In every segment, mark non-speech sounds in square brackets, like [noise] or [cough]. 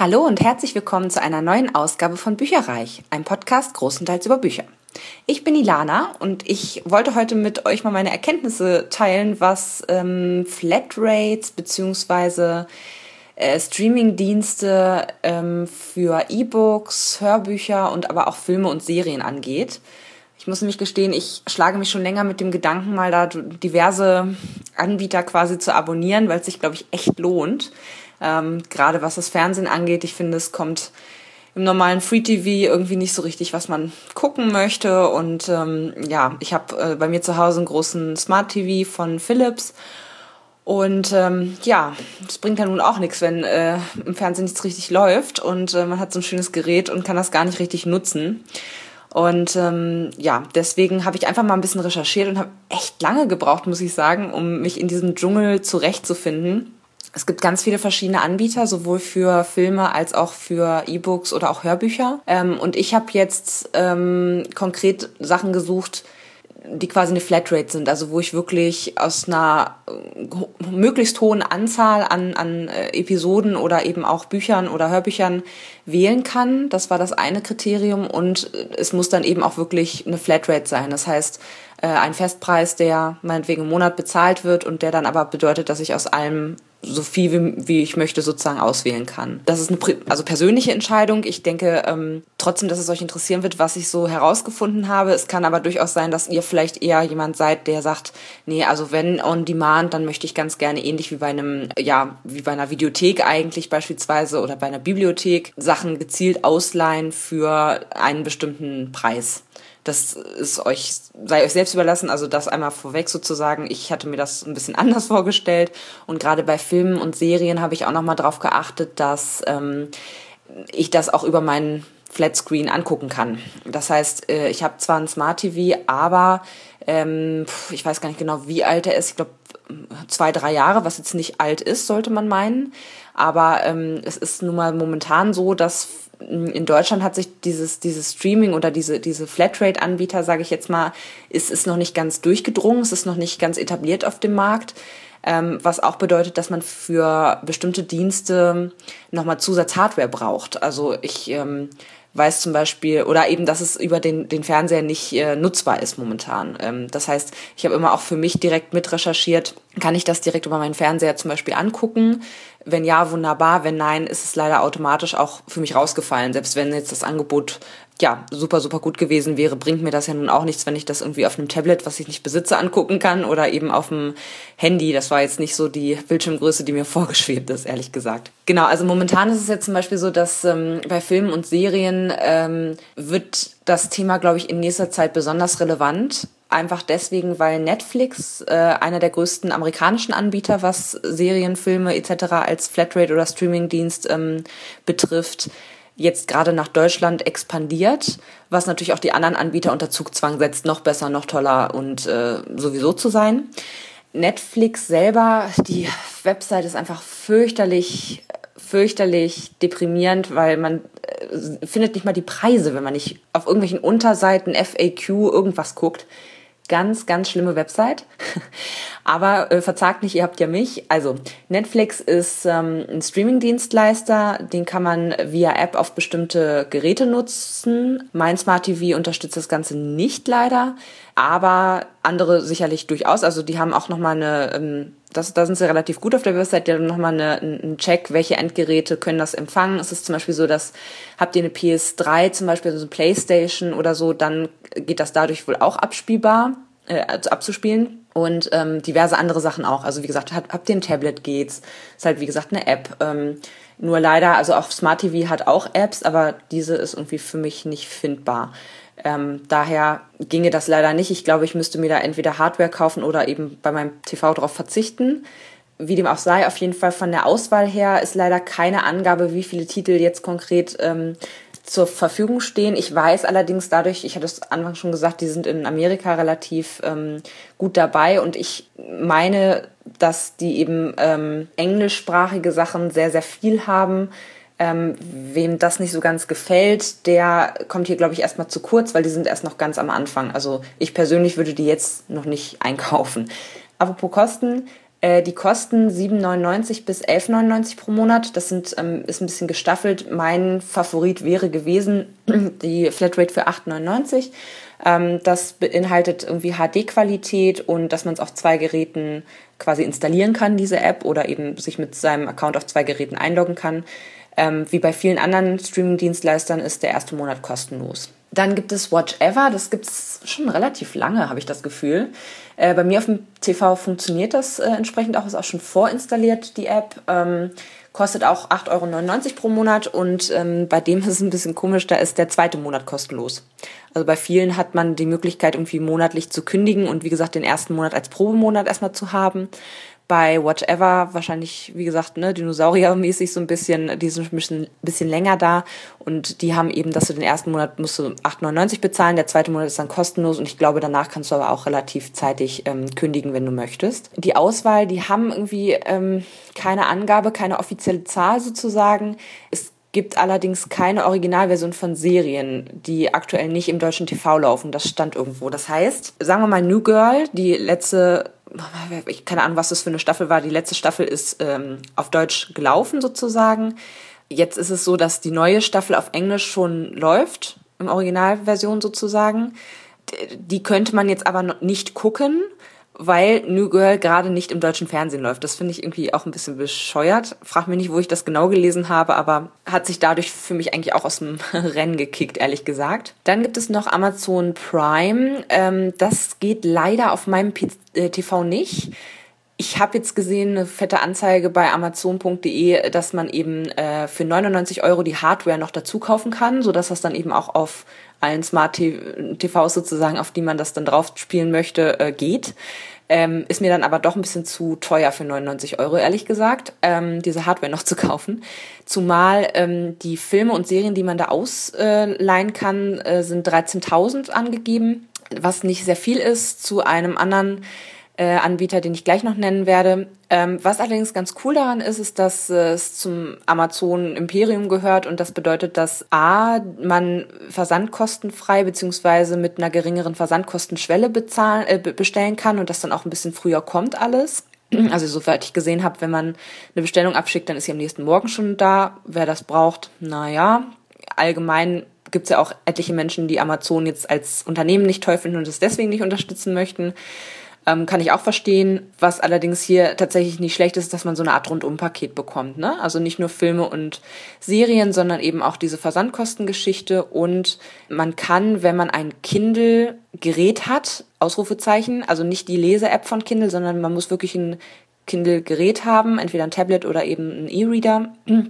Hallo und herzlich willkommen zu einer neuen Ausgabe von Bücherreich, einem Podcast großenteils über Bücher. Ich bin Ilana und ich wollte heute mit euch mal meine Erkenntnisse teilen, was ähm, Flatrates bzw. Äh, Streamingdienste ähm, für E-Books, Hörbücher und aber auch Filme und Serien angeht. Ich muss nämlich gestehen, ich schlage mich schon länger mit dem Gedanken, mal da diverse Anbieter quasi zu abonnieren, weil es sich, glaube ich, echt lohnt. Ähm, Gerade was das Fernsehen angeht, ich finde, es kommt im normalen Free TV irgendwie nicht so richtig, was man gucken möchte. Und ähm, ja, ich habe äh, bei mir zu Hause einen großen Smart TV von Philips. Und ähm, ja, es bringt ja nun auch nichts, wenn äh, im Fernsehen nichts richtig läuft und äh, man hat so ein schönes Gerät und kann das gar nicht richtig nutzen. Und ähm, ja, deswegen habe ich einfach mal ein bisschen recherchiert und habe echt lange gebraucht, muss ich sagen, um mich in diesem Dschungel zurechtzufinden. Es gibt ganz viele verschiedene Anbieter, sowohl für Filme als auch für E-Books oder auch Hörbücher. Ähm, und ich habe jetzt ähm, konkret Sachen gesucht, die quasi eine Flatrate sind, also wo ich wirklich aus einer äh, möglichst hohen Anzahl an, an äh, Episoden oder eben auch Büchern oder Hörbüchern wählen kann. Das war das eine Kriterium und es muss dann eben auch wirklich eine Flatrate sein. Das heißt, äh, ein Festpreis, der meinetwegen im Monat bezahlt wird und der dann aber bedeutet, dass ich aus allem so viel wie, wie ich möchte sozusagen auswählen kann. Das ist eine also persönliche Entscheidung. Ich denke ähm, trotzdem, dass es euch interessieren wird, was ich so herausgefunden habe. Es kann aber durchaus sein, dass ihr vielleicht eher jemand seid, der sagt, nee, also wenn on demand, dann möchte ich ganz gerne ähnlich wie bei einem, ja, wie bei einer Videothek eigentlich beispielsweise oder bei einer Bibliothek Sachen gezielt ausleihen für einen bestimmten Preis. Das ist euch, sei euch selbst überlassen. Also das einmal vorweg sozusagen. Ich hatte mir das ein bisschen [laughs] anders vorgestellt. Und gerade bei Filmen und Serien habe ich auch nochmal darauf geachtet, dass ähm, ich das auch über meinen Flatscreen angucken kann. Das heißt, äh, ich habe zwar ein Smart TV, aber ähm, ich weiß gar nicht genau, wie alt er ist. Ich glaube, zwei, drei Jahre, was jetzt nicht alt ist, sollte man meinen. Aber ähm, es ist nun mal momentan so, dass in Deutschland hat sich dieses, dieses Streaming oder diese, diese Flatrate-Anbieter, sage ich jetzt mal, ist, ist noch nicht ganz durchgedrungen, es ist noch nicht ganz etabliert auf dem Markt. Ähm, was auch bedeutet, dass man für bestimmte Dienste nochmal Zusatzhardware braucht. Also ich ähm, weiß zum Beispiel, oder eben, dass es über den, den Fernseher nicht äh, nutzbar ist momentan. Ähm, das heißt, ich habe immer auch für mich direkt mit recherchiert, kann ich das direkt über meinen Fernseher zum Beispiel angucken? Wenn ja, wunderbar. Wenn nein, ist es leider automatisch auch für mich rausgefallen. Selbst wenn jetzt das Angebot ja, super, super gut gewesen wäre, bringt mir das ja nun auch nichts, wenn ich das irgendwie auf einem Tablet, was ich nicht besitze, angucken kann oder eben auf dem Handy. Das war jetzt nicht so die Bildschirmgröße, die mir [laughs] vorgeschwebt ist, ehrlich gesagt. Genau, also momentan ist es jetzt zum Beispiel so, dass ähm, bei Filmen und Serien ähm, wird das Thema, glaube ich, in nächster Zeit besonders relevant. Einfach deswegen, weil Netflix, äh, einer der größten amerikanischen Anbieter, was Serien, Filme etc. als Flatrate oder Streamingdienst ähm, betrifft, jetzt gerade nach Deutschland expandiert, was natürlich auch die anderen Anbieter unter Zugzwang setzt, noch besser, noch toller und äh, sowieso zu sein. Netflix selber, die Website ist einfach fürchterlich, fürchterlich deprimierend, weil man äh, findet nicht mal die Preise, wenn man nicht auf irgendwelchen Unterseiten FAQ irgendwas guckt. Ganz, ganz schlimme Website. [laughs] Aber äh, verzagt nicht, ihr habt ja mich. Also, Netflix ist ähm, ein Streaming-Dienstleister, den kann man via App auf bestimmte Geräte nutzen. Mein Smart TV unterstützt das Ganze nicht leider, aber andere sicherlich durchaus. Also die haben auch nochmal eine, ähm, das, da sind sie relativ gut auf der Website, haben nochmal eine, einen Check, welche Endgeräte können das empfangen. Es ist zum Beispiel so, dass habt ihr eine PS3 zum Beispiel, also eine Playstation oder so, dann geht das dadurch wohl auch abspielbar, äh, also abzuspielen und ähm, diverse andere Sachen auch. Also wie gesagt, habt, habt ihr ein Tablet geht's, ist halt wie gesagt eine App. Ähm, nur leider, also auch Smart TV hat auch Apps, aber diese ist irgendwie für mich nicht findbar. Ähm, daher ginge das leider nicht. Ich glaube, ich müsste mir da entweder Hardware kaufen oder eben bei meinem TV drauf verzichten. Wie dem auch sei, auf jeden Fall von der Auswahl her ist leider keine Angabe, wie viele Titel jetzt konkret ähm, zur Verfügung stehen. Ich weiß allerdings dadurch, ich hatte es anfangs schon gesagt, die sind in Amerika relativ ähm, gut dabei und ich meine, dass die eben ähm, englischsprachige Sachen sehr, sehr viel haben. Ähm, wem das nicht so ganz gefällt, der kommt hier, glaube ich, erstmal zu kurz, weil die sind erst noch ganz am Anfang. Also ich persönlich würde die jetzt noch nicht [laughs] einkaufen. Apropos Kosten, Äh, die kosten 7,99 bis 11,99 pro Monat. Das sind, ähm, ist ein bisschen gestaffelt. Mein Favorit wäre gewesen [clears throat] die Flatrate für 8,99. Ähm, das beinhaltet irgendwie HD-Qualität und dass man es auf zwei Geräten quasi installieren kann, diese App, oder eben sich mit seinem Account auf zwei Geräten einloggen kann. Ähm, wie bei vielen anderen Streaming-Dienstleistern ist der erste Monat kostenlos. Dann gibt es Watch Ever, das gibt es schon relativ lange, habe ich das Gefühl. Äh, bei mir auf dem TV funktioniert das äh, entsprechend auch, ist auch schon vorinstalliert, die App. Ähm, kostet auch 8,99 Euro pro Monat und ähm, bei dem [laughs] ist es ein bisschen komisch, da ist der zweite Monat kostenlos. Also bei vielen hat man die Möglichkeit, irgendwie monatlich zu kündigen und wie gesagt den ersten Monat als Probemonat erstmal zu haben bei Whatever wahrscheinlich, wie gesagt, ne, Dinosaurier-mäßig so ein bisschen, die sind ein bisschen, bisschen länger da und die haben eben, dass du den ersten Monat musst du 8,99 bezahlen, der zweite Monat ist dann kostenlos und ich glaube, danach kannst du aber auch relativ zeitig ähm, kündigen, wenn du möchtest. Die Auswahl, die haben irgendwie ähm, keine Angabe, keine offizielle Zahl sozusagen. Es gibt allerdings keine Originalversion von Serien, die aktuell nicht im deutschen TV laufen. Das stand irgendwo. Das heißt, sagen wir mal New Girl, die letzte ich keine Ahnung, was das für eine Staffel war. Die letzte Staffel ist ähm, auf Deutsch gelaufen sozusagen. Jetzt ist es so, dass die neue Staffel auf Englisch schon läuft, im Originalversion sozusagen. Die könnte man jetzt aber nicht gucken, weil New Girl gerade nicht im deutschen Fernsehen läuft. Das finde ich irgendwie auch ein bisschen bescheuert. Frag mich nicht, wo ich das genau gelesen habe, aber hat sich dadurch für mich eigentlich auch aus dem [laughs] Rennen gekickt, ehrlich gesagt. Dann gibt es noch Amazon Prime. Ähm, das geht leider auf meinem TV nicht. Ich habe jetzt gesehen, eine fette Anzeige bei Amazon.de, dass man eben äh, für 99 Euro die Hardware noch dazu kaufen kann, sodass das dann eben auch auf allen Smart TVs sozusagen, auf die man das dann drauf spielen möchte, äh, geht. Ähm, ist mir dann aber doch ein bisschen zu teuer für 99 Euro, ehrlich gesagt, ähm, diese Hardware noch zu kaufen. Zumal ähm, die Filme und Serien, die man da ausleihen kann, äh, sind 13.000 angegeben, was nicht sehr viel ist zu einem anderen äh, Anbieter, den ich gleich noch nennen werde. Ähm, was allerdings ganz cool daran ist, ist, dass äh, es zum Amazon Imperium gehört und das bedeutet, dass A, man versandkostenfrei beziehungsweise mit einer geringeren Versandkostenschwelle bezahlen, äh, bestellen kann und das dann auch ein bisschen früher kommt alles. [clears throat] Also soweit ich gesehen habe, wenn man eine Bestellung abschickt, dann ist sie am nächsten Morgen schon da. Wer das braucht, naja, allgemein gibt es ja auch etliche Menschen, die Amazon jetzt als Unternehmen nicht toll finden und es deswegen nicht unterstützen möchten. Ähm, kann ich auch verstehen. Was allerdings hier tatsächlich nicht schlecht ist, dass man so eine Art Rundum-Paket bekommt. Ne? Also nicht nur Filme und Serien, sondern eben auch diese Versandkostengeschichte. Und man kann, wenn man ein Kindle-Gerät hat, Ausrufezeichen, also nicht die Lese-App von Kindle, sondern man muss wirklich ein Kindle-Gerät haben, entweder ein Tablet oder eben ein E-Reader. [clears throat]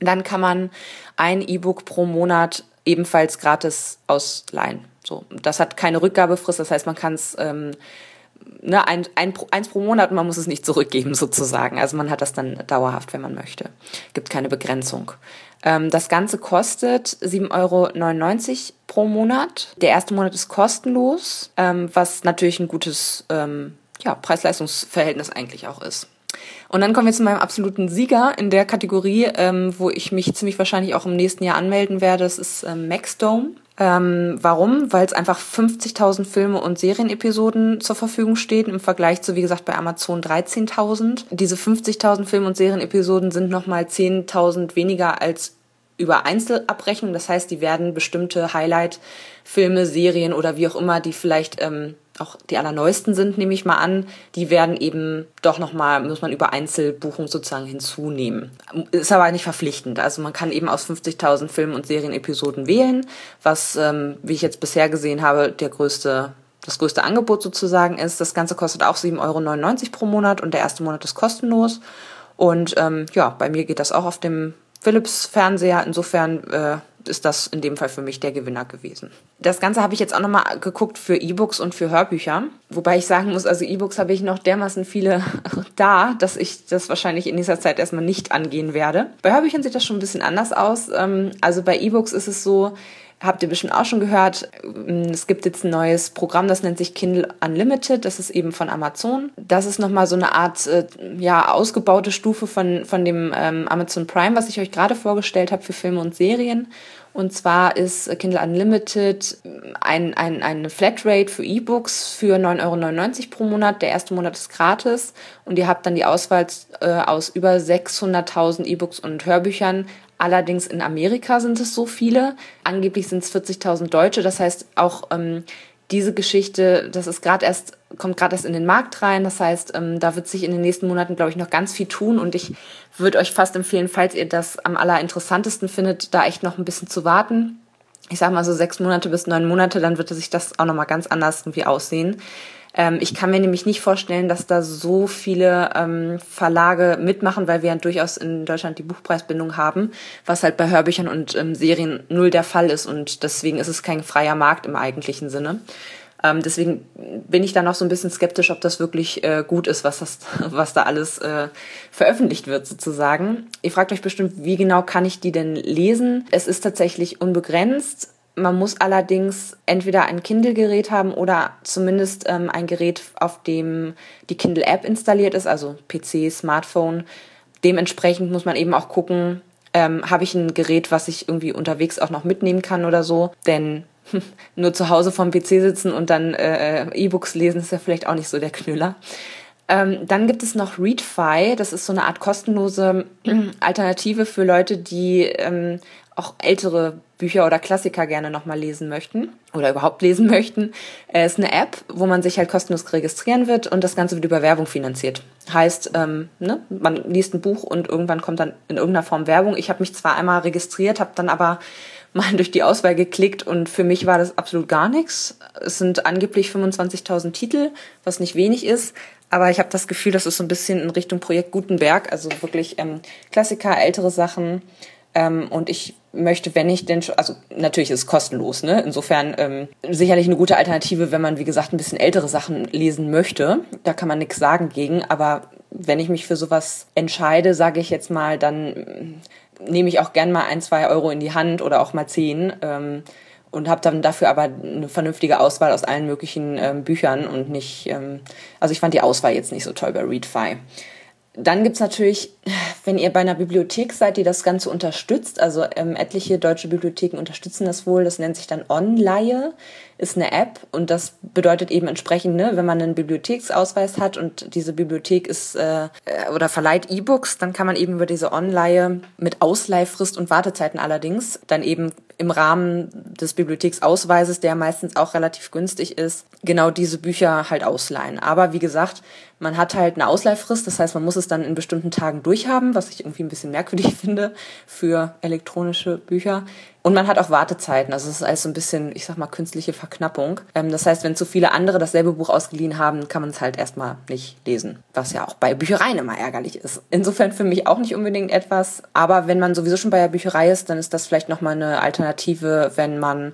Dann kann man ein E-Book pro Monat ebenfalls gratis ausleihen. So, das hat keine Rückgabefrist, das heißt, man kann es ähm, ne, ein, ein, eins pro Monat und man muss es nicht zurückgeben sozusagen. Also man hat das dann dauerhaft, wenn man möchte. Gibt keine Begrenzung. Ähm, das Ganze kostet 7,99 Euro pro Monat. Der erste Monat ist kostenlos, ähm, was natürlich ein gutes ähm, ja, Preis-Leistungs-Verhältnis eigentlich auch ist. Und dann kommen wir zu meinem absoluten Sieger in der Kategorie, ähm, wo ich mich ziemlich wahrscheinlich auch im nächsten Jahr anmelden werde. Das ist ähm, Maxdome. Ähm, warum? Weil es einfach 50.000 Filme und Serienepisoden zur Verfügung stehen im Vergleich zu, wie gesagt, bei Amazon 13.000. Diese 50.000 Film- und Serienepisoden sind nochmal 10.000 weniger als über Einzelabrechnung. Das heißt, die werden bestimmte Highlight-Filme, Serien oder wie auch immer, die vielleicht ähm, auch die allerneuesten sind, nehme ich mal an, die werden eben doch nochmal, muss man über Einzelbuchung sozusagen hinzunehmen. Ist aber nicht verpflichtend. Also man kann eben aus 50.000 Film- und Serienepisoden wählen, was, ähm, wie ich jetzt bisher gesehen habe, der größte, das größte Angebot sozusagen ist. Das Ganze kostet auch 7,99 Euro pro Monat und der erste Monat ist kostenlos. Und ähm, ja, bei mir geht das auch auf dem Philips Fernseher. Insofern äh, ist das in dem Fall für mich der Gewinner gewesen. Das Ganze habe ich jetzt auch nochmal geguckt für E-Books und für Hörbücher. Wobei ich sagen muss, also E-Books habe ich noch dermaßen viele [laughs] da, dass ich das wahrscheinlich in dieser Zeit erstmal nicht angehen werde. Bei Hörbüchern sieht das schon ein bisschen anders aus. Ähm, also bei E-Books ist es so, habt ihr bestimmt auch schon gehört. Es gibt jetzt ein neues Programm, das nennt sich Kindle Unlimited. Das ist eben von Amazon. Das ist nochmal so eine Art äh, ja, ausgebaute Stufe von, von dem ähm, Amazon Prime, was ich euch gerade vorgestellt habe für Filme und Serien. Und zwar ist Kindle Unlimited ein, ein, eine Flatrate für E-Books für 9,99 Euro pro Monat. Der erste Monat ist gratis und ihr habt dann die Auswahl äh, aus über 600.000 E-Books und Hörbüchern Allerdings in Amerika sind es so viele. Angeblich sind es 40.000 Deutsche. Das heißt, auch ähm, diese Geschichte, das ist gerade erst, kommt gerade erst in den Markt rein. Das heißt, ähm, da wird sich in den nächsten Monaten, glaube ich, noch ganz viel tun. Und ich würde euch fast empfehlen, falls ihr das am allerinteressantesten findet, da echt noch ein bisschen zu warten. Ich sage mal so sechs Monate bis neun Monate, dann wird sich das auch nochmal ganz anders irgendwie aussehen. Ähm, ich kann mir nämlich nicht vorstellen, dass da so viele ähm, Verlage mitmachen, weil wir ja durchaus in Deutschland die Buchpreisbindung haben, was halt bei Hörbüchern und ähm, Serien null der Fall ist und deswegen ist es kein freier Markt im eigentlichen Sinne. Ähm, deswegen bin ich da noch so ein bisschen skeptisch, ob das wirklich äh, gut ist, was, das, [laughs] was da alles äh, veröffentlicht wird sozusagen. Ihr fragt euch bestimmt, wie genau kann ich die denn lesen? Es ist tatsächlich unbegrenzt. Man muss allerdings entweder ein Kindle-Gerät haben oder zumindest ähm, ein Gerät, auf dem die Kindle-App installiert ist, also PC, Smartphone. Dementsprechend muss man eben auch gucken, ähm, habe ich ein Gerät, was ich irgendwie unterwegs auch noch mitnehmen kann oder so. Denn [laughs] nur zu Hause vom PC sitzen und dann äh, E-Books lesen ist ja vielleicht auch nicht so der Knüller. Ähm, dann gibt es noch ReadFi, das ist so eine Art kostenlose [clears throat] Alternative für Leute, die ähm, auch ältere Bücher oder Klassiker gerne nochmal lesen möchten oder überhaupt lesen möchten, äh, ist eine App, wo man sich halt kostenlos registrieren wird und das Ganze wird über Werbung finanziert. Heißt, ähm, ne, man liest ein Buch und irgendwann kommt dann in irgendeiner Form Werbung. Ich habe mich zwar einmal registriert, habe dann aber [laughs] mal durch die Auswahl geklickt und für mich war das absolut gar nichts. Es sind angeblich 25.000 Titel, was nicht wenig ist, aber ich habe das Gefühl, das ist so ein bisschen in Richtung Projekt Gutenberg, also wirklich ähm, Klassiker, ältere Sachen. Ähm, und ich möchte, wenn ich denn, also natürlich ist es kostenlos, ne? Insofern ähm, sicherlich eine gute Alternative, wenn man, wie gesagt, ein bisschen ältere Sachen lesen möchte. Da kann man nichts sagen gegen, aber wenn ich mich für sowas entscheide, sage ich jetzt mal, dann ähm, nehme ich auch gern mal ein, zwei Euro in die Hand oder auch mal zehn. Ähm, und habe dann dafür aber eine vernünftige Auswahl aus allen möglichen ähm, Büchern und nicht, ähm, also ich fand die Auswahl jetzt nicht so toll bei ReadFi. Dann gibt's natürlich, wenn ihr bei einer Bibliothek seid, die das Ganze unterstützt, also ähm, etliche deutsche Bibliotheken unterstützen das wohl, das nennt sich dann Onleihe, ist eine App und das bedeutet eben entsprechend, ne, wenn man einen Bibliotheksausweis hat und diese Bibliothek ist äh, oder verleiht E-Books, dann kann man eben über diese Onleihe mit Ausleihfrist und Wartezeiten allerdings dann eben im Rahmen des Bibliotheksausweises, der meistens auch relativ günstig ist, genau diese Bücher halt ausleihen. Aber wie gesagt, man hat halt eine Ausleihfrist, das heißt, man muss es dann in bestimmten Tagen durchhaben, was ich irgendwie ein bisschen merkwürdig [laughs] finde für elektronische Bücher. Und man hat auch Wartezeiten, also es ist alles so ein bisschen, ich sag mal, künstliche Verknappung. Ähm, das heißt, wenn zu viele andere dasselbe Buch ausgeliehen haben, kann man es halt erstmal nicht lesen, was ja auch bei Büchereien immer ärgerlich ist. Insofern für mich auch nicht unbedingt etwas, aber wenn man sowieso schon bei der Bücherei ist, dann ist das vielleicht nochmal eine Alternative, wenn man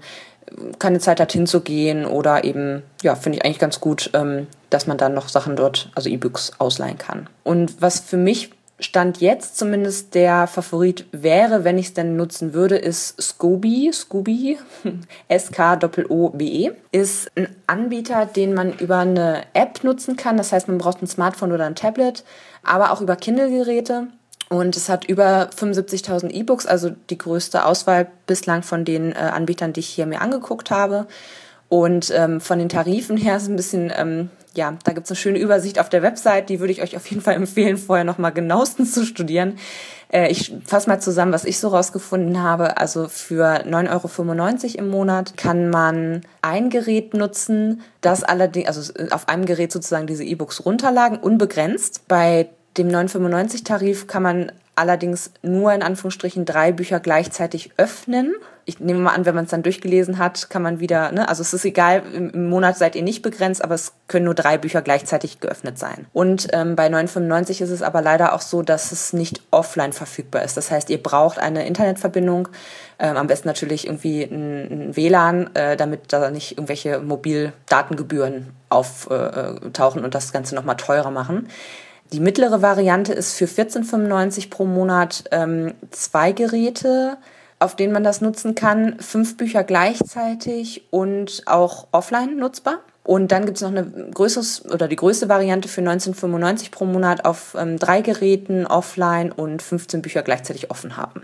keine Zeit hat hinzugehen oder eben, ja, finde ich eigentlich ganz gut, ähm, dass man dann noch Sachen dort, also E-Books ausleihen kann. Und was für mich Stand jetzt zumindest der Favorit wäre, wenn ich es denn nutzen würde, ist Scooby. Scooby, [laughs] S-K-O-O-B-E, ist ein Anbieter, den man über eine App nutzen kann. Das heißt, man braucht ein Smartphone oder ein Tablet, aber auch über Kindle-Geräte. Und es hat über 75.000 E-Books, also die größte Auswahl bislang von den äh, Anbietern, die ich hier mir angeguckt habe. Und ähm, von den Tarifen [laughs] her ist ein bisschen, ähm, ja, da gibt es eine schöne Übersicht auf der Website, die würde ich euch auf jeden Fall empfehlen, vorher nochmal genauestens zu studieren. Äh, ich fasse mal zusammen, was ich so rausgefunden habe. Also für 9,95 Euro im Monat kann man ein Gerät nutzen, das allerdings, also auf einem Gerät sozusagen diese E-Books runterladen, unbegrenzt. Bei dem 995-Tarif kann man allerdings nur in Anführungsstrichen drei Bücher gleichzeitig öffnen. Ich nehme mal an, wenn man es dann durchgelesen hat, kann man wieder, ne, also es ist egal, im Monat seid ihr nicht begrenzt, aber es können nur drei Bücher gleichzeitig geöffnet sein. Und ähm, bei 995 ist es aber leider auch so, dass es nicht offline verfügbar ist. Das heißt, ihr braucht eine Internetverbindung, ähm, am besten natürlich irgendwie ein, ein WLAN, äh, damit da nicht irgendwelche Mobildatengebühren auftauchen äh, und das Ganze nochmal teurer machen. Die mittlere Variante ist für 14,95 pro Monat ähm, zwei Geräte auf denen man das nutzen kann. Fünf Bücher gleichzeitig und auch offline nutzbar. Und dann gibt es noch eine größeres oder die größte Variante für 1995 pro Monat auf ähm, drei Geräten offline und 15 Bücher gleichzeitig offen haben.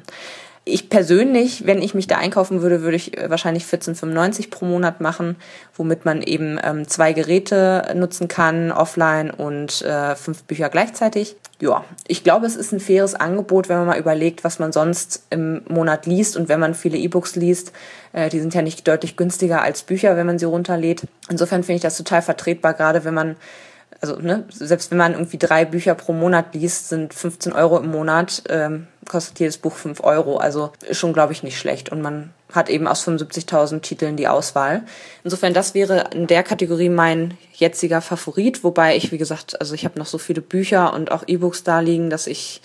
Ich persönlich, wenn ich mich da einkaufen würde, würde ich äh, wahrscheinlich 14,95 pro Monat machen, womit man eben ähm, zwei Geräte nutzen kann, offline und äh, fünf Bücher gleichzeitig. Ja, ich glaube, es ist ein faires Angebot, wenn man mal überlegt, was man sonst im Monat liest und wenn man viele E-Books liest. Äh, die sind ja nicht deutlich günstiger als Bücher, wenn man sie runterlädt. Insofern finde ich das total vertretbar, gerade wenn man also ne, selbst wenn man irgendwie drei Bücher pro Monat liest, sind 15 Euro im Monat, ähm, kostet jedes Buch 5 Euro. Also ist schon, glaube ich, nicht schlecht. Und man hat eben aus 75.000 Titeln die Auswahl. Insofern, das wäre in der Kategorie mein jetziger Favorit. Wobei ich, wie gesagt, also ich habe noch so viele Bücher und auch E-Books da liegen, dass ich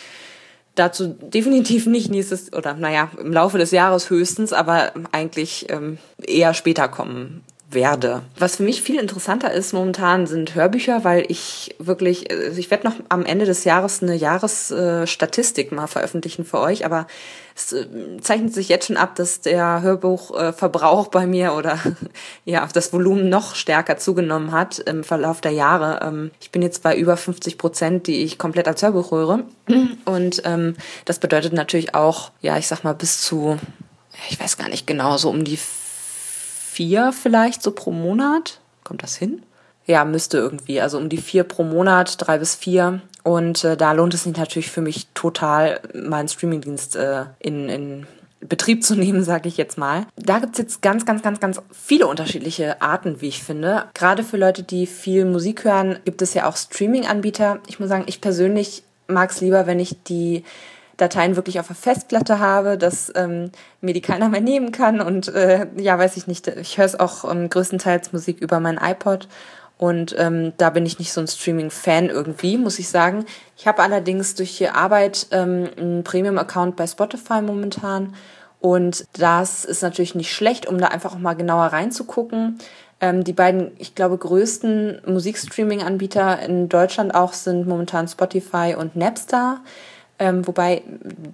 dazu [laughs] definitiv nicht nächstes oder naja, im Laufe des Jahres höchstens, aber eigentlich ähm, eher später kommen werde. Was für mich viel interessanter ist momentan sind Hörbücher, weil ich wirklich, also ich werde noch am Ende des Jahres eine Jahresstatistik mal veröffentlichen für euch, aber es äh, zeichnet sich jetzt schon ab, dass der Hörbuchverbrauch bei mir oder [laughs] ja, das Volumen noch stärker zugenommen hat im Verlauf der Jahre. Ähm, ich bin jetzt bei über 50 Prozent, die ich komplett als Hörbuch höre. [clears throat] Und ähm, das bedeutet natürlich auch, ja, ich sag mal, bis zu, ich weiß gar nicht genau, so um die vier vielleicht so pro Monat. Kommt das hin? Ja, müsste irgendwie. Also um die vier pro Monat, drei bis vier. Und äh, da lohnt es sich natürlich für mich total, meinen Streamingdienst äh, in, in Betrieb zu [laughs] nehmen, sage ich jetzt mal. Da gibt's jetzt ganz, ganz, ganz, ganz viele unterschiedliche Arten, wie ich finde. Gerade für Leute, die viel Musik hören, gibt es ja auch Streaming-Anbieter. Ich muss sagen, ich persönlich mag es lieber, wenn ich die Dateien wirklich auf der Festplatte habe, dass ähm, mir die keiner mehr nehmen kann. Und äh, ja, weiß ich nicht, ich höre es auch ähm, größtenteils Musik über mein iPod. Und ähm, da bin ich nicht so ein Streaming-Fan irgendwie, muss ich sagen. Ich habe allerdings durch die Arbeit ähm, einen Premium-Account bei Spotify momentan. Und das ist natürlich nicht schlecht, um da einfach auch mal genauer reinzugucken. Ähm, die beiden, ich glaube, größten Musikstreaming-Anbieter in Deutschland auch sind momentan Spotify und Napster. Ähm, wobei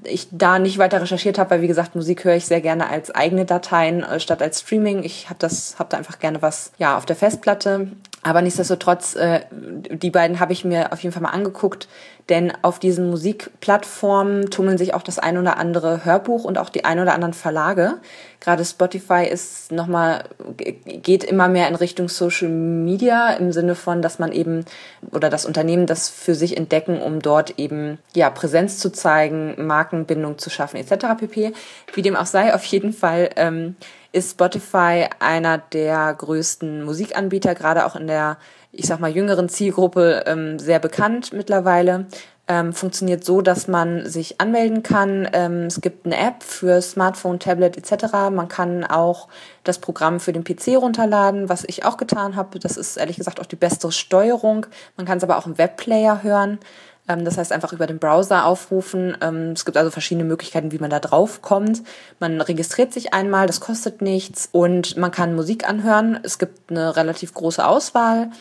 ich da nicht weiter recherchiert habe, weil wie gesagt, Musik höre ich sehr gerne als eigene Dateien äh, statt als Streaming. Ich habe das, habe da einfach gerne was ja auf der Festplatte. Aber nichtsdestotrotz, äh, die beiden habe ich mir auf jeden Fall mal angeguckt, denn auf diesen Musikplattformen tummeln sich auch das ein oder andere Hörbuch und auch die ein oder anderen Verlage. Gerade Spotify ist nochmal, geht immer mehr in Richtung Social Media im Sinne von, dass man eben oder das Unternehmen das für sich entdecken, um dort eben ja Präsenz zu zeigen, Markenbindung zu schaffen etc. pp. Wie dem auch sei, auf jeden Fall ähm, ist Spotify einer der größten Musikanbieter, gerade auch in der, ich sag mal, jüngeren Zielgruppe ähm, sehr bekannt mittlerweile. Ähm, funktioniert so, dass man sich anmelden kann. Ähm, es gibt eine App für Smartphone, Tablet etc. Man kann auch das Programm für den PC runterladen, was ich auch getan habe. Das ist ehrlich gesagt auch die beste Steuerung. Man kann es aber auch im Webplayer hören. Ähm, das heißt einfach über den Browser aufrufen. Ähm, es gibt also verschiedene Möglichkeiten, wie man da drauf kommt. Man registriert sich einmal, das kostet nichts und man kann Musik anhören. Es gibt eine relativ große Auswahl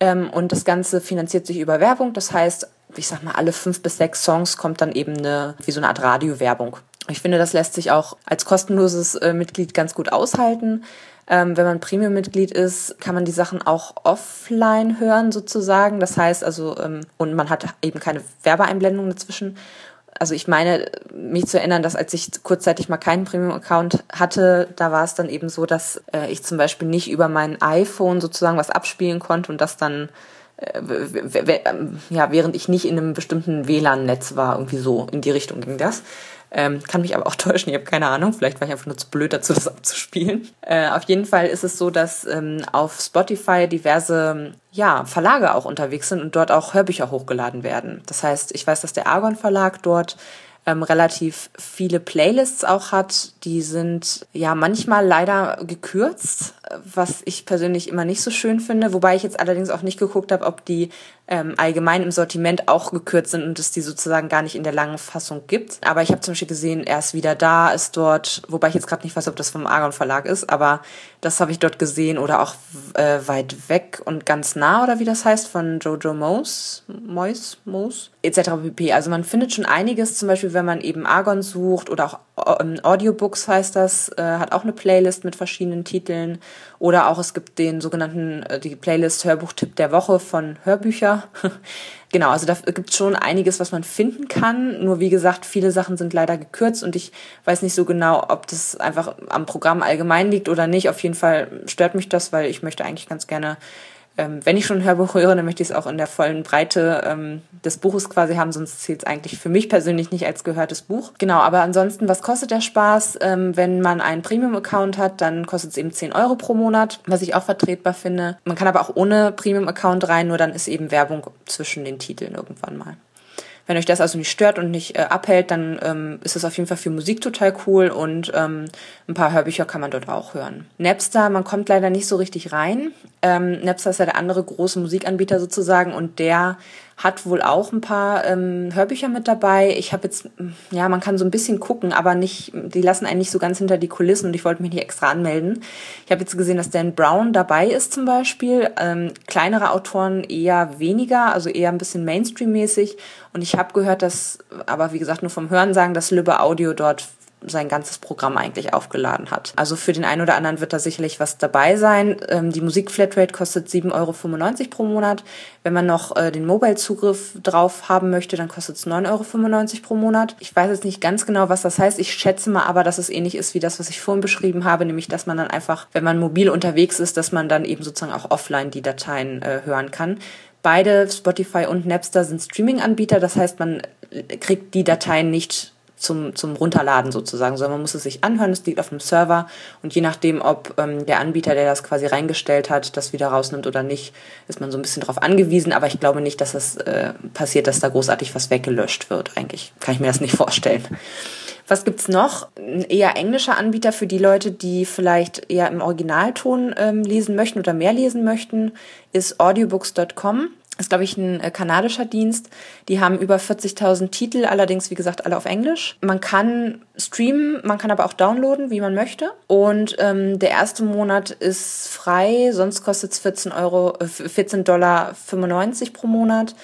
ähm, und das Ganze finanziert sich über Werbung. Das heißt, ich sag mal, alle fünf bis sechs Songs kommt dann eben eine, wie so eine Art Radiowerbung. Ich finde, das lässt sich auch als kostenloses äh, Mitglied ganz gut aushalten. Ähm, wenn man Premium-Mitglied ist, kann man die Sachen auch offline hören sozusagen. Das heißt also, ähm, und man hat eben keine Werbeeinblendung dazwischen. Also ich meine, mich zu erinnern, dass als ich kurzzeitig mal keinen Premium-Account hatte, da war es dann eben so, dass äh, ich zum Beispiel nicht über mein iPhone sozusagen was abspielen konnte und das dann äh, ja, während ich nicht in einem bestimmten WLAN-Netz war, irgendwie so in die Richtung ging das. Ähm, kann mich aber auch [laughs] täuschen, ich habe keine Ahnung. Vielleicht war ich einfach nur zu blöd dazu, das abzuspielen. Äh, auf jeden Fall ist es so, dass ähm, auf Spotify diverse ja, Verlage auch unterwegs sind und dort auch Hörbücher hochgeladen werden. Das heißt, ich weiß, dass der Argon Verlag dort ähm, relativ viele Playlists auch hat. Die sind ja manchmal leider gekürzt, was ich persönlich immer nicht so schön finde. Wobei ich jetzt allerdings auch nicht geguckt habe, ob die ähm, allgemein im Sortiment auch gekürzt sind und es die sozusagen gar nicht in der langen Fassung gibt. Aber ich habe zum Beispiel gesehen, er ist wieder da, ist dort, wobei ich jetzt gerade nicht weiß, ob das vom Argon Verlag ist, aber das habe ich dort gesehen oder auch äh, weit weg und ganz nah oder wie das heißt von Jojo Moes, Mois, Moes etc. pp. Also man findet schon einiges, zum Beispiel wenn man eben Argon sucht oder auch ähm, Audiobooks heißt das, äh, hat auch eine Playlist mit verschiedenen Titeln. Oder auch es gibt den sogenannten, äh, die Playlist Hörbuchtipp der Woche von Hörbücher. [laughs] genau, also da gibt es schon einiges, was man finden kann. Nur wie gesagt, viele Sachen sind leider gekürzt und ich weiß nicht so genau, ob das einfach am Programm allgemein liegt oder nicht. Auf jeden Fall stört mich das, weil ich möchte eigentlich ganz gerne ähm, wenn ich schon ein Hörbuch höre, dann möchte ich es auch in der vollen Breite ähm, des Buches quasi haben, sonst zählt es eigentlich für mich persönlich nicht als gehörtes Buch. Genau, aber ansonsten, was kostet der Spaß? Ähm, wenn man einen Premium-Account hat, dann kostet es eben 10 Euro pro Monat, was ich auch vertretbar finde. Man kann aber auch ohne Premium-Account rein, nur dann ist eben Werbung zwischen den Titeln irgendwann mal. Wenn euch das also nicht stört und nicht äh, abhält, dann ähm, ist es auf jeden Fall für Musik total cool und ähm, ein paar Hörbücher kann man dort auch hören. Napster, man kommt leider nicht so richtig rein. Ähm, Napster ist ja der andere große Musikanbieter sozusagen und der hat wohl auch ein paar ähm, Hörbücher mit dabei. Ich habe jetzt, ja, man kann so ein bisschen gucken, aber nicht, die lassen einen nicht so ganz hinter die Kulissen und ich wollte mich nicht extra anmelden. Ich habe jetzt gesehen, dass Dan Brown dabei ist zum Beispiel. Ähm, kleinere Autoren eher weniger, also eher ein bisschen Mainstream-mäßig. Und ich habe gehört, dass, aber wie gesagt, nur vom Hören sagen, dass Lübbe Audio dort sein ganzes Programm eigentlich aufgeladen hat. Also für den einen oder anderen wird da sicherlich was dabei sein. Ähm, die Musik-Flatrate kostet 7,95 Euro pro Monat. Wenn man noch äh, den Mobile-Zugriff drauf haben möchte, dann kostet es 9,95 Euro pro Monat. Ich weiß jetzt nicht ganz genau, was das heißt. Ich schätze mal aber, dass es ähnlich ist wie das, was ich vorhin beschrieben habe, nämlich dass man dann einfach, wenn man mobil unterwegs ist, dass man dann eben sozusagen auch offline die Dateien äh, hören kann. Beide, Spotify und Napster, sind Streaming-Anbieter. Das heißt, man kriegt die Dateien nicht zum, zum Runterladen sozusagen, sondern man muss es sich anhören, es liegt auf dem Server und je nachdem, ob ähm, der Anbieter, der das quasi reingestellt hat, das wieder rausnimmt oder nicht, ist man so ein bisschen darauf angewiesen, aber ich glaube nicht, dass es äh, passiert, dass da großartig was weggelöscht wird. Eigentlich kann ich mir das nicht [laughs] vorstellen. Was gibt's noch? Ein eher englischer Anbieter für die Leute, die vielleicht eher im Originalton ähm, lesen möchten oder mehr lesen möchten, ist audiobooks.com ist, glaube ich, ein äh, kanadischer Dienst. Die haben über 40.000 Titel, allerdings, wie gesagt, alle auf Englisch. Man kann streamen, man kann aber auch downloaden, wie man möchte. Und ähm, der erste Monat ist frei, sonst kostet es 14 Euro, äh, 14 Dollar 95 pro Monat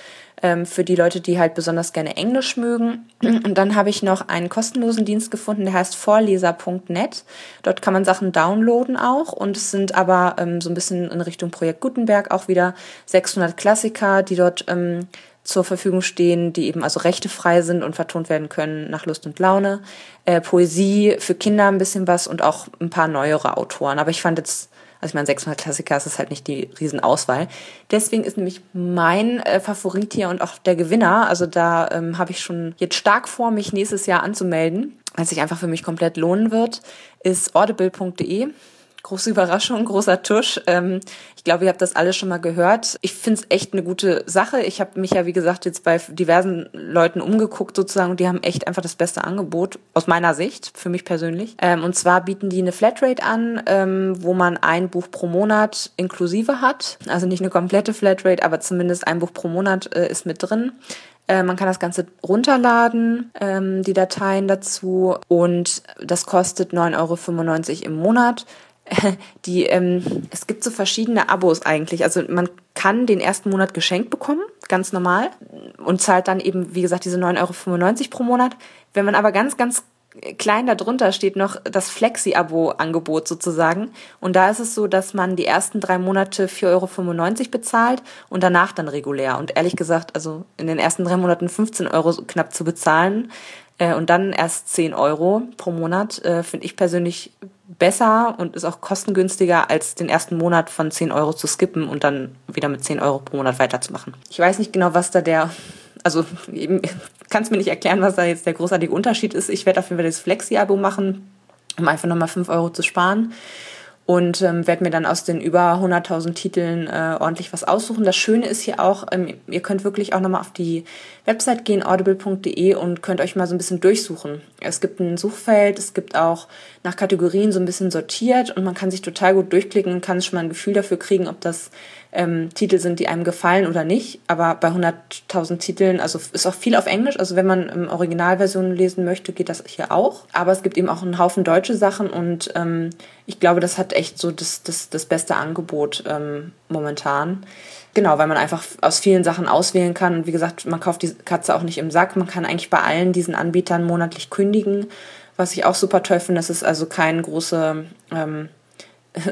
ähm, für die Leute, die halt besonders gerne Englisch mögen. Und dann habe ich noch einen kostenlosen Dienst gefunden, der heißt vorleser.net. Dort kann man Sachen downloaden auch und es sind aber ähm, so ein bisschen in Richtung Projekt Gutenberg auch wieder 600 Klassiker, die dort ähm, zur Verfügung stehen, die eben also rechtefrei sind und vertont werden können nach Lust und Laune. Äh, Poesie für Kinder ein bisschen was und auch ein paar neuere Autoren. Aber ich fand jetzt also ich meine, 600 Klassiker ist halt nicht die Riesenauswahl. Deswegen ist nämlich mein äh, Favorit hier und auch der Gewinner, also da ähm, habe ich schon jetzt stark vor, mich nächstes Jahr anzumelden, weil sich einfach für mich komplett lohnen wird, ist audible.de große Überraschung, großer Tusch. Ähm, ich glaube, ihr habt das alles schon mal gehört. Ich finde es echt eine gute Sache. Ich habe mich ja, wie gesagt, jetzt bei diversen Leuten umgeguckt sozusagen und die haben echt einfach das beste Angebot aus meiner Sicht, für mich persönlich. Ähm, und zwar bieten die eine Flatrate an, ähm, wo man ein Buch pro Monat inklusive hat. Also nicht eine komplette Flatrate, aber zumindest ein Buch pro Monat äh, ist mit drin. Äh, man kann das Ganze runterladen, die Dateien dazu. Und das kostet 9,95 Euro im Monat. [laughs] die, ähm, es gibt so verschiedene Abos eigentlich. Also man kann den ersten Monat geschenkt bekommen, ganz normal, und zahlt dann eben, wie gesagt, diese 9,95 Euro pro Monat. Wenn man aber ganz, ganz klein darunter steht noch das Flexi-Abo-Angebot sozusagen. Und da ist es so, dass man die ersten drei Monate 4,95 Euro bezahlt und danach dann regulär. Und ehrlich gesagt, also in den ersten drei Monaten 15 Euro knapp zu bezahlen äh, und dann erst 10 Euro pro Monat, äh, finde ich persönlich besser und ist auch kostengünstiger, als den ersten Monat von 10 Euro zu skippen und dann wieder mit 10 Euro pro Monat weiterzumachen. Ich weiß nicht genau, was da der, also eben, [laughs] kannst mir nicht erklären, was da jetzt der großartige Unterschied ist. Ich werde auf jeden Fall das Flexi-Abo machen, um einfach nochmal 5 Euro zu sparen und ähm, werde mir dann aus den über 100.000 Titeln äh, ordentlich was aussuchen. Das Schöne ist hier auch, ähm, ihr könnt wirklich auch nochmal auf die Website gehen, audible.de und könnt euch mal so ein bisschen durchsuchen. Es gibt ein Suchfeld, es gibt auch nach Kategorien so ein bisschen sortiert und man kann sich total gut durchklicken und kann schon mal ein Gefühl dafür kriegen, ob das ähm, Titel sind, die einem gefallen oder nicht. Aber bei 100.000 Titeln, also ist auch viel auf Englisch. Also wenn man ähm, Originalversionen lesen möchte, geht das hier auch. Aber es gibt eben auch einen Haufen deutsche Sachen und ähm, ich glaube, das hat echt so das, das, das beste Angebot ähm, momentan. Genau, weil man einfach aus vielen Sachen auswählen kann. Und wie gesagt, man kauft die Katze auch nicht im Sack. Man kann eigentlich bei allen diesen Anbietern monatlich kündigen. Was ich auch super toll finde, das ist also keine große ähm,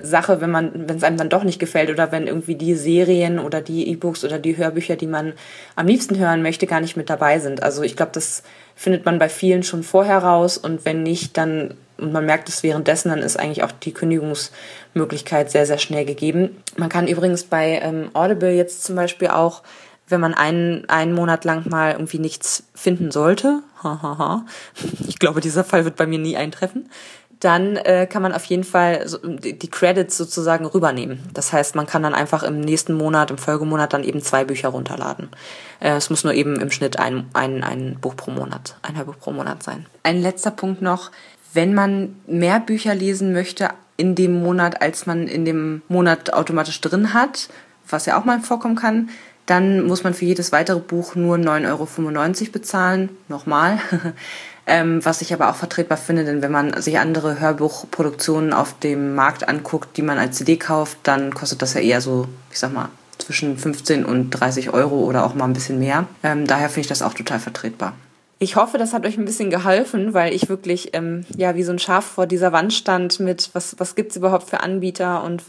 Sache, wenn man, wenn es einem dann doch nicht gefällt oder wenn irgendwie die Serien oder die E-Books oder die Hörbücher, die man am liebsten hören möchte, gar nicht mit dabei sind. Also ich glaube, das findet man bei vielen schon vorher raus und wenn nicht, dann und man merkt es währenddessen, dann ist eigentlich auch die Kündigungsmöglichkeit sehr, sehr schnell gegeben. Man kann übrigens bei ähm, Audible jetzt zum Beispiel auch, wenn man einen, einen Monat lang mal irgendwie nichts finden sollte, [laughs] ich glaube, dieser Fall wird bei mir nie eintreffen, dann äh, kann man auf jeden Fall so, die Credits sozusagen rübernehmen. Das heißt, man kann dann einfach im nächsten Monat, im Folgemonat dann eben zwei Bücher runterladen. Äh, es muss nur eben im Schnitt ein, ein, ein Buch pro Monat, ein Hörbuch pro Monat sein. Ein letzter Punkt noch. Wenn man mehr Bücher lesen möchte in dem Monat, als man in dem Monat automatisch drin hat, was ja auch mal vorkommen kann, dann muss man für jedes weitere Buch nur 9,95 Euro bezahlen. Nochmal. [laughs] ähm, was ich aber auch vertretbar finde, denn wenn man sich andere Hörbuchproduktionen auf dem Markt anguckt, die man als CD kauft, dann kostet das ja eher so, ich sag mal, zwischen 15 und 30 Euro oder auch mal ein bisschen mehr. Ähm, daher finde ich das auch total vertretbar. Ich hoffe, das hat euch ein bisschen geholfen, weil ich wirklich ähm, ja wie so ein Schaf vor dieser Wand stand mit was was gibt's überhaupt für Anbieter und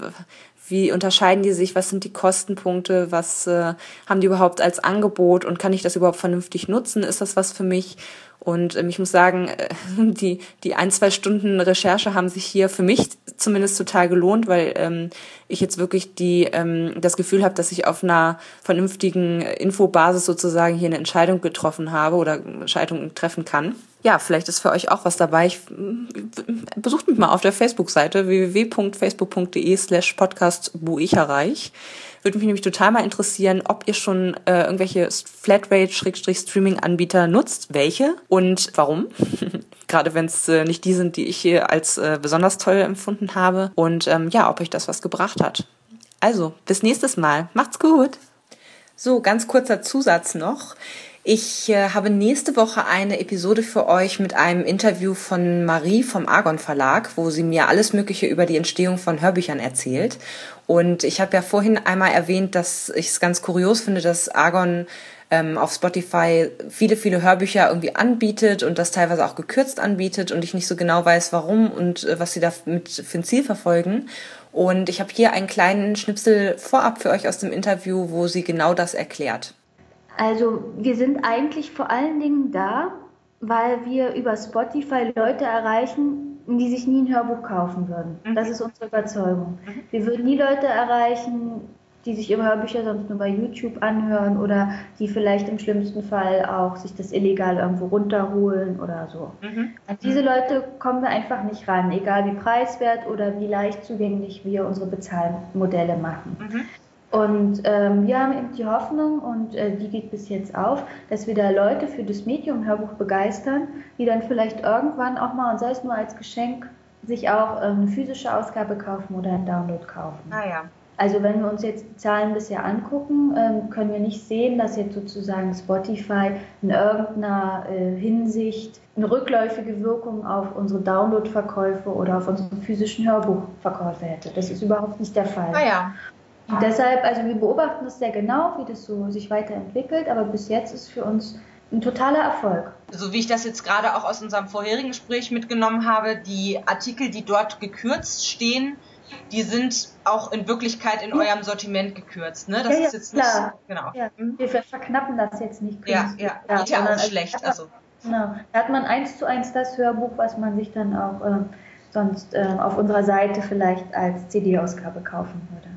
wie unterscheiden die sich, was sind die Kostenpunkte, was äh, haben die überhaupt als Angebot und kann ich das überhaupt vernünftig nutzen? Ist das was für mich? Und ähm, ich muss sagen, äh, [laughs] die, die ein, zwei Stunden Recherche haben sich hier für mich zumindest total gelohnt, weil ähm, ich jetzt wirklich die, ähm, das Gefühl habe, dass ich auf einer vernünftigen Infobasis sozusagen hier eine Entscheidung getroffen habe oder Entscheidungen treffen kann. Ja, vielleicht ist für euch auch was dabei. Ich, äh, besucht mich mal auf der Facebook-Seite www.facebook.de slash podcast Buicherreich. Würde mich nämlich total mal interessieren, ob ihr schon äh, irgendwelche Flatrate-Streaming-Anbieter nutzt, welche und warum. [laughs] Gerade wenn es äh, nicht die sind, die ich hier als äh, besonders toll empfunden habe. Und ähm, ja, ob euch das was gebracht hat. Also, bis nächstes Mal. Macht's gut. So, ganz kurzer Zusatz noch. Ich äh, habe nächste Woche eine Episode für euch mit einem Interview von Marie vom Argon Verlag, wo sie mir alles Mögliche über die Entstehung von Hörbüchern erzählt. Und ich habe ja vorhin einmal erwähnt, dass ich es ganz kurios finde, dass Argon ähm, auf Spotify viele, viele Hörbücher irgendwie anbietet und das teilweise auch gekürzt anbietet und ich nicht so genau weiß, warum und äh, was sie da mit für ein Ziel verfolgen. Und ich habe hier einen kleinen Schnipsel vorab für euch aus dem Interview, wo sie genau das erklärt. Also wir sind eigentlich vor allen Dingen da, weil wir über Spotify Leute erreichen, die sich nie ein Hörbuch kaufen würden. Mhm. Das ist unsere Überzeugung. Mhm. Wir würden nie Leute erreichen, die sich ihre Hörbücher sonst nur bei YouTube anhören oder die vielleicht im schlimmsten Fall auch sich das illegal irgendwo runterholen oder so. Mhm. An diese Leute kommen wir einfach nicht ran, egal wie preiswert oder wie leicht zugänglich wir unsere Bezahlmodelle machen. Und ähm, wir haben eben die Hoffnung, und äh, die geht bis jetzt auf, dass wir da Leute für das Medium-Hörbuch begeistern, die dann vielleicht irgendwann auch mal, und sei es nur als Geschenk, sich auch ähm, eine physische Ausgabe kaufen oder einen Download kaufen. Ah ja. Also wenn wir uns jetzt die Zahlen bisher angucken, ähm, können wir nicht sehen, dass jetzt sozusagen Spotify in irgendeiner äh, Hinsicht eine rückläufige Wirkung auf unsere Download-Verkäufe oder auf unsere physischen Hörbuchverkäufe hätte. Das ist überhaupt nicht der Fall. Ah ja. Und deshalb, also wir beobachten das sehr genau, wie das so sich weiterentwickelt, aber bis jetzt ist für uns ein totaler Erfolg. So wie ich das jetzt gerade auch aus unserem vorherigen Gespräch mitgenommen habe, die Artikel, die dort gekürzt stehen, die sind auch in Wirklichkeit in eurem Sortiment gekürzt, ne? Das ja, ist jetzt klar. nicht genau. Ja, wir verknappen das jetzt nicht. Ja, ja, ja, geht ja auch schlecht. Also. Genau. Da hat man eins zu eins das Hörbuch, was man sich dann auch äh, sonst äh, auf unserer Seite vielleicht als CD-Ausgabe kaufen würde.